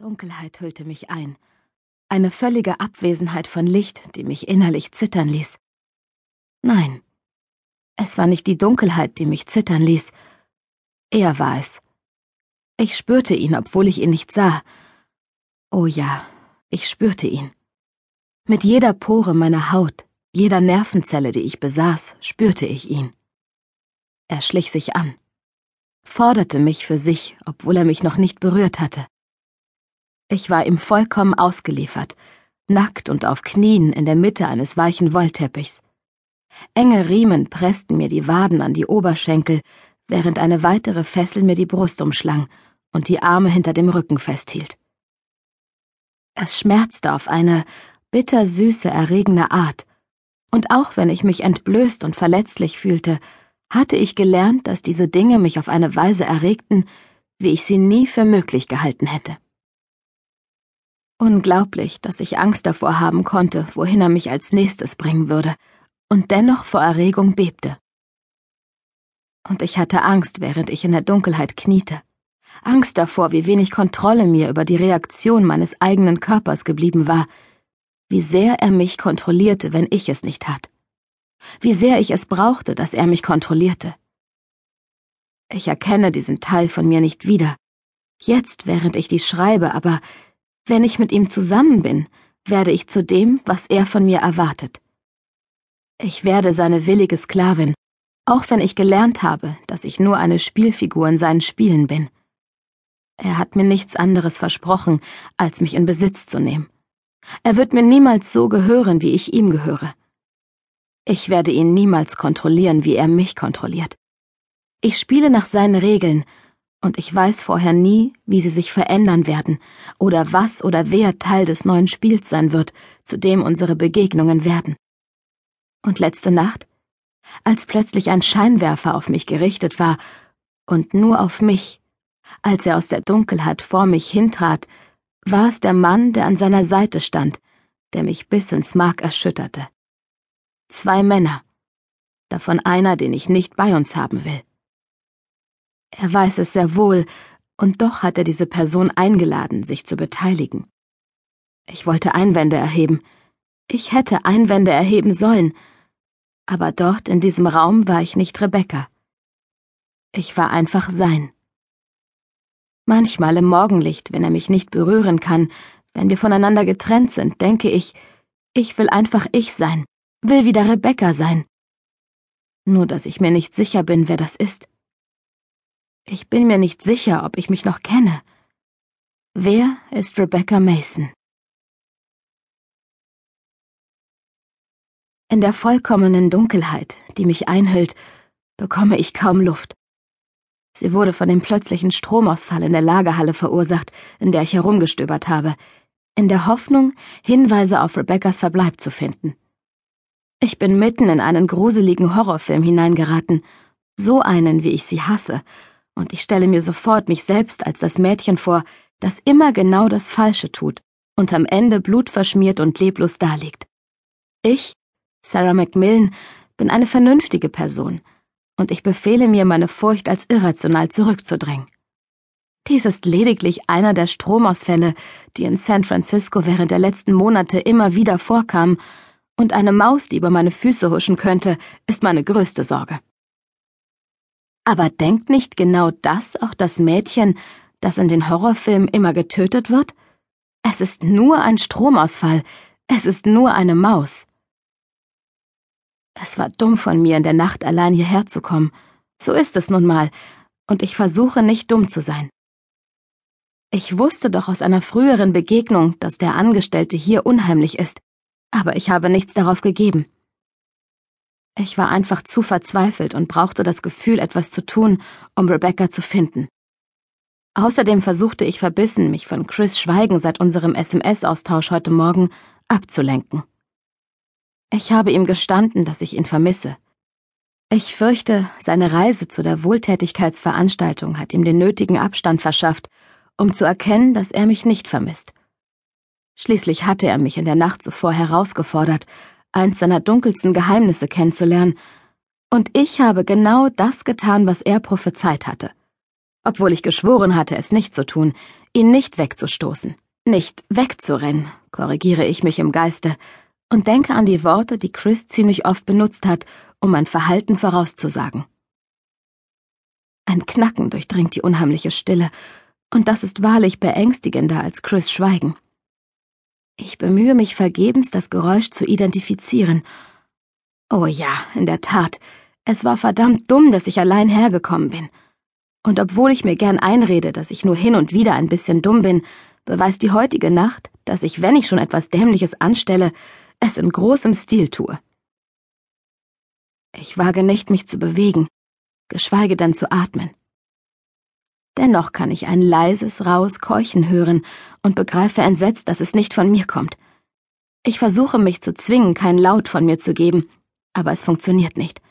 Dunkelheit hüllte mich ein. Eine völlige Abwesenheit von Licht, die mich innerlich zittern ließ. Nein, es war nicht die Dunkelheit, die mich zittern ließ. Er war es. Ich spürte ihn, obwohl ich ihn nicht sah. Oh ja, ich spürte ihn. Mit jeder Pore meiner Haut, jeder Nervenzelle, die ich besaß, spürte ich ihn. Er schlich sich an, forderte mich für sich, obwohl er mich noch nicht berührt hatte. Ich war ihm vollkommen ausgeliefert, nackt und auf Knien in der Mitte eines weichen Wollteppichs. Enge Riemen pressten mir die Waden an die Oberschenkel, während eine weitere Fessel mir die Brust umschlang und die Arme hinter dem Rücken festhielt. Es schmerzte auf eine bittersüße, erregende Art, und auch wenn ich mich entblößt und verletzlich fühlte, hatte ich gelernt, dass diese Dinge mich auf eine Weise erregten, wie ich sie nie für möglich gehalten hätte. Unglaublich, dass ich Angst davor haben konnte, wohin er mich als nächstes bringen würde, und dennoch vor Erregung bebte. Und ich hatte Angst, während ich in der Dunkelheit kniete. Angst davor, wie wenig Kontrolle mir über die Reaktion meines eigenen Körpers geblieben war, wie sehr er mich kontrollierte, wenn ich es nicht tat, wie sehr ich es brauchte, dass er mich kontrollierte. Ich erkenne diesen Teil von mir nicht wieder, jetzt während ich dies schreibe, aber wenn ich mit ihm zusammen bin, werde ich zu dem, was er von mir erwartet. Ich werde seine willige Sklavin, auch wenn ich gelernt habe, dass ich nur eine Spielfigur in seinen Spielen bin. Er hat mir nichts anderes versprochen, als mich in Besitz zu nehmen. Er wird mir niemals so gehören, wie ich ihm gehöre. Ich werde ihn niemals kontrollieren, wie er mich kontrolliert. Ich spiele nach seinen Regeln und ich weiß vorher nie, wie sie sich verändern werden oder was oder wer Teil des neuen Spiels sein wird, zu dem unsere Begegnungen werden. Und letzte Nacht, als plötzlich ein Scheinwerfer auf mich gerichtet war, und nur auf mich, als er aus der Dunkelheit vor mich hintrat, war es der Mann, der an seiner Seite stand, der mich bis ins Mark erschütterte. Zwei Männer, davon einer, den ich nicht bei uns haben will. Er weiß es sehr wohl, und doch hat er diese Person eingeladen, sich zu beteiligen. Ich wollte Einwände erheben. Ich hätte Einwände erheben sollen. Aber dort in diesem Raum war ich nicht Rebecca. Ich war einfach sein. Manchmal im Morgenlicht, wenn er mich nicht berühren kann, wenn wir voneinander getrennt sind, denke ich, ich will einfach ich sein, will wieder Rebecca sein. Nur dass ich mir nicht sicher bin, wer das ist. Ich bin mir nicht sicher, ob ich mich noch kenne. Wer ist Rebecca Mason? In der vollkommenen Dunkelheit, die mich einhüllt, bekomme ich kaum Luft. Sie wurde von dem plötzlichen Stromausfall in der Lagerhalle verursacht, in der ich herumgestöbert habe, in der Hoffnung, Hinweise auf Rebeccas Verbleib zu finden. Ich bin mitten in einen gruseligen Horrorfilm hineingeraten, so einen, wie ich sie hasse, und ich stelle mir sofort mich selbst als das Mädchen vor, das immer genau das Falsche tut und am Ende blutverschmiert und leblos daliegt. Ich, Sarah Macmillan, bin eine vernünftige Person, und ich befehle mir, meine Furcht als irrational zurückzudrängen. Dies ist lediglich einer der Stromausfälle, die in San Francisco während der letzten Monate immer wieder vorkamen, und eine Maus, die über meine Füße huschen könnte, ist meine größte Sorge. Aber denkt nicht genau das auch das Mädchen, das in den Horrorfilmen immer getötet wird? Es ist nur ein Stromausfall, es ist nur eine Maus. Es war dumm von mir, in der Nacht allein hierher zu kommen. So ist es nun mal, und ich versuche nicht dumm zu sein. Ich wusste doch aus einer früheren Begegnung, dass der Angestellte hier unheimlich ist, aber ich habe nichts darauf gegeben. Ich war einfach zu verzweifelt und brauchte das Gefühl, etwas zu tun, um Rebecca zu finden. Außerdem versuchte ich verbissen, mich von Chris Schweigen seit unserem SMS-Austausch heute Morgen abzulenken. Ich habe ihm gestanden, dass ich ihn vermisse. Ich fürchte, seine Reise zu der Wohltätigkeitsveranstaltung hat ihm den nötigen Abstand verschafft, um zu erkennen, dass er mich nicht vermisst. Schließlich hatte er mich in der Nacht zuvor herausgefordert, eins seiner dunkelsten Geheimnisse kennenzulernen, und ich habe genau das getan, was er prophezeit hatte. obwohl ich geschworen hatte, es nicht zu tun, ihn nicht wegzustoßen, nicht wegzurennen, korrigiere ich mich im Geiste und denke an die Worte, die Chris ziemlich oft benutzt hat, um mein Verhalten vorauszusagen. Ein Knacken durchdringt die unheimliche Stille, und das ist wahrlich beängstigender als Chris Schweigen. Ich bemühe mich vergebens, das Geräusch zu identifizieren. Oh ja, in der Tat, es war verdammt dumm, dass ich allein hergekommen bin. Und obwohl ich mir gern einrede, dass ich nur hin und wieder ein bisschen dumm bin, beweist die heutige Nacht, dass ich, wenn ich schon etwas Dämliches anstelle, es in großem Stil tue. Ich wage nicht, mich zu bewegen, geschweige denn zu atmen. Dennoch kann ich ein leises, raues Keuchen hören und begreife entsetzt, dass es nicht von mir kommt. Ich versuche mich zu zwingen, kein Laut von mir zu geben, aber es funktioniert nicht.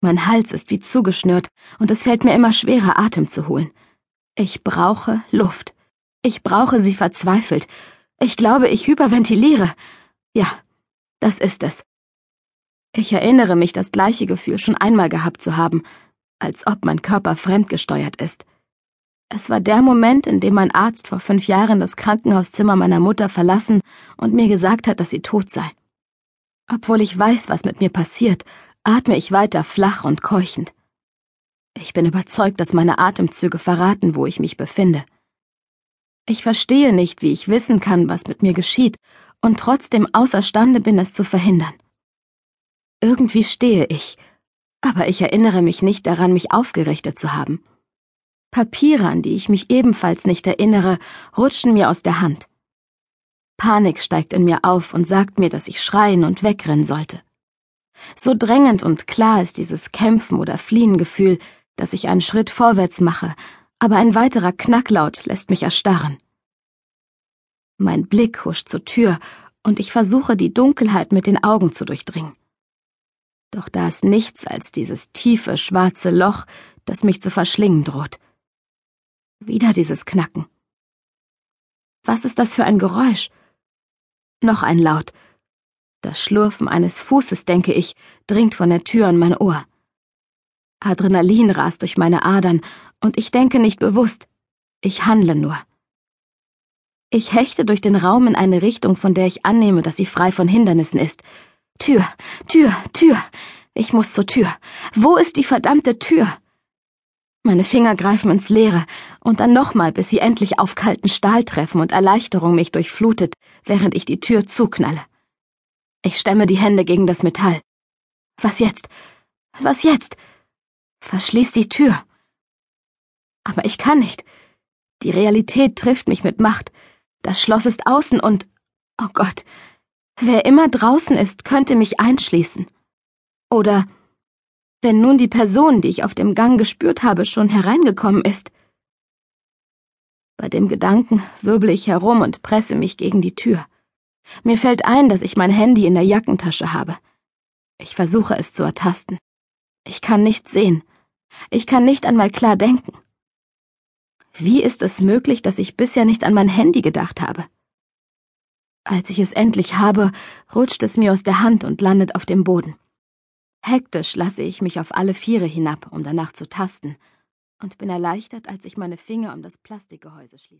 Mein Hals ist wie zugeschnürt und es fällt mir immer schwerer, Atem zu holen. Ich brauche Luft. Ich brauche sie verzweifelt. Ich glaube, ich hyperventiliere. Ja, das ist es. Ich erinnere mich, das gleiche Gefühl schon einmal gehabt zu haben, als ob mein Körper fremdgesteuert ist. Es war der Moment, in dem mein Arzt vor fünf Jahren das Krankenhauszimmer meiner Mutter verlassen und mir gesagt hat, dass sie tot sei. Obwohl ich weiß, was mit mir passiert, atme ich weiter flach und keuchend. Ich bin überzeugt, dass meine Atemzüge verraten, wo ich mich befinde. Ich verstehe nicht, wie ich wissen kann, was mit mir geschieht, und trotzdem außerstande bin, es zu verhindern. Irgendwie stehe ich, aber ich erinnere mich nicht daran, mich aufgerichtet zu haben. Papiere, an die ich mich ebenfalls nicht erinnere, rutschen mir aus der Hand. Panik steigt in mir auf und sagt mir, dass ich schreien und wegrennen sollte. So drängend und klar ist dieses Kämpfen oder Fliehen-Gefühl, dass ich einen Schritt vorwärts mache, aber ein weiterer Knacklaut lässt mich erstarren. Mein Blick huscht zur Tür und ich versuche, die Dunkelheit mit den Augen zu durchdringen. Doch da ist nichts als dieses tiefe, schwarze Loch, das mich zu verschlingen droht. Wieder dieses Knacken. Was ist das für ein Geräusch? Noch ein Laut. Das Schlurfen eines Fußes, denke ich, dringt von der Tür an mein Ohr. Adrenalin rast durch meine Adern, und ich denke nicht bewusst. Ich handle nur. Ich hechte durch den Raum in eine Richtung, von der ich annehme, dass sie frei von Hindernissen ist. Tür, Tür, Tür. Ich muss zur Tür. Wo ist die verdammte Tür? Meine Finger greifen ins Leere und dann nochmal, bis sie endlich auf kalten Stahl treffen und Erleichterung mich durchflutet, während ich die Tür zuknalle. Ich stemme die Hände gegen das Metall. Was jetzt? Was jetzt? Verschließ die Tür. Aber ich kann nicht. Die Realität trifft mich mit Macht. Das Schloss ist außen und. Oh Gott. Wer immer draußen ist, könnte mich einschließen. Oder wenn nun die Person, die ich auf dem Gang gespürt habe, schon hereingekommen ist. Bei dem Gedanken wirbel ich herum und presse mich gegen die Tür. Mir fällt ein, dass ich mein Handy in der Jackentasche habe. Ich versuche es zu ertasten. Ich kann nichts sehen. Ich kann nicht einmal klar denken. Wie ist es möglich, dass ich bisher nicht an mein Handy gedacht habe? Als ich es endlich habe, rutscht es mir aus der Hand und landet auf dem Boden. Hektisch lasse ich mich auf alle Viere hinab, um danach zu tasten, und bin erleichtert, als ich meine Finger um das Plastikgehäuse schließe.